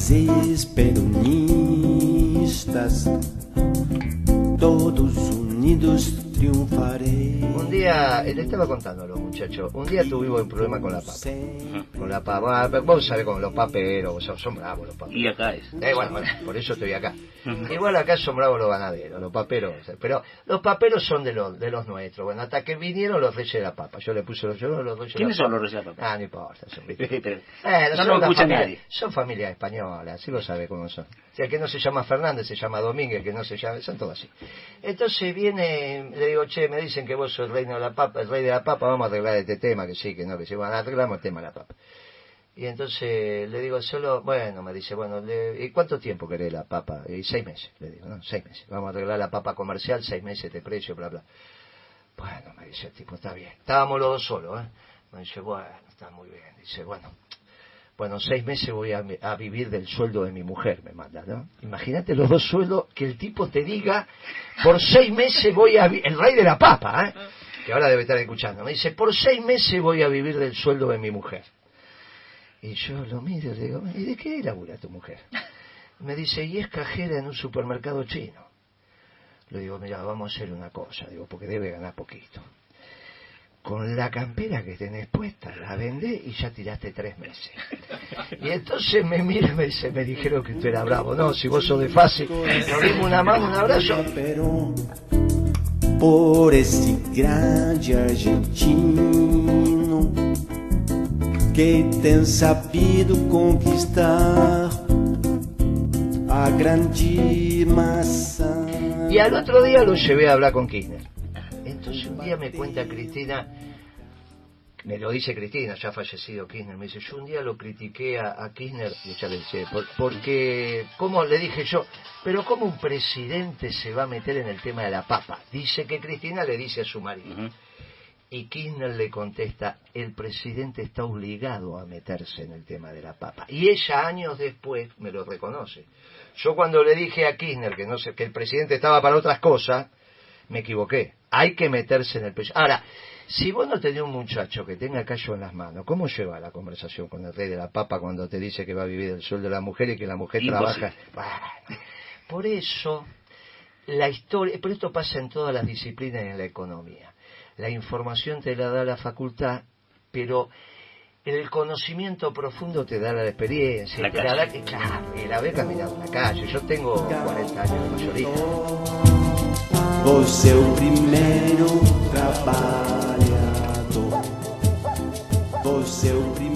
Mas todos unidos triunfaré. Un día, eh, le estaba contando a los muchachos, un día tuvimos un problema con la papa. Con la papa, vos sabés con los paperos, son, son bravos los paperos. Y acá es. Eh, bueno, bueno, por eso estoy acá. Igual acá son bravos los ganaderos, los paperos. Pero los paperos son de los de los nuestros. Bueno, hasta que vinieron los reyes de la papa. Yo le puse los, yo los reyes de ¿Quiénes la son papa. los reyes de la papa? Ah, no importa. Son, Pero eh, no son lo una escucha familia- nadie. Son familias españolas, sí lo sabe cómo son. El que no se llama Fernández se llama Domínguez, que no se llama, son todos así. Entonces viene, le digo, che, me dicen que vos sos el reino de la papa, el rey de la papa, vamos a arreglar este tema, que sí, que no, que sí, bueno, arreglamos el tema de la papa. Y entonces le digo, solo, bueno, me dice, bueno, ¿y cuánto tiempo querés la papa? Y seis meses, le digo, no, seis meses. Vamos a arreglar la papa comercial, seis meses de precio, bla, bla. Bueno, me dice el tipo, está bien. Estábamos los dos solos, ¿eh? Me dice, bueno, está muy bien. Dice, bueno, bueno, seis meses voy a, vivir del sueldo de mi mujer, me manda, ¿no? Imagínate los dos sueldos que el tipo te diga, por seis meses voy a... vi- El rey de la papa, ¿eh? Que ahora debe estar escuchando. Me dice, por seis meses voy a vivir del sueldo de mi mujer. Y yo lo miro y le digo, ¿y de qué labura tu mujer? Me dice, y es cajera en un supermercado chino. Le digo, mira, vamos a hacer una cosa, digo, porque debe ganar poquito. Con la campera que tenés puesta, la vendés y ya tiraste tres meses. Y entonces me mira y me dice, me dijeron que usted era bravo. No, si vos sos de fácil, nos una mano, un abrazo. Por esse grande argentino que tem sabido conquistar a grande massa. Y al otro día lo llevé a hablar con Kirchner. Entonces un día me cuenta Cristina, me lo dice Cristina, ya ha fallecido Kirchner, me dice, yo un día lo critiqué a, a Kirchner, y ya le por- porque, ¿cómo le dije yo? Pero ¿cómo un presidente se va a meter en el tema de la papa? Dice que Cristina le dice a su marido. Y Kirchner le contesta, el presidente está obligado a meterse en el tema de la papa. Y ella años después me lo reconoce. Yo cuando le dije a Kirchner que, no sé, que el presidente estaba para otras cosas, me equivoqué. Hay que meterse en el pecho. Ahora, si vos no tenés un muchacho que tenga callo en las manos, ¿cómo lleva la conversación con el rey de la papa cuando te dice que va a vivir el sueldo de la mujer y que la mujer Imposible. trabaja? Bueno, por eso, la historia, pero esto pasa en todas las disciplinas y en la economía. La información te la da la facultad, pero el conocimiento profundo te da la experiencia, La te la da claro, la ve caminando en la calle. Yo tengo 40 años de mayoría. o seu primeiro trabalhador. O seu primeiro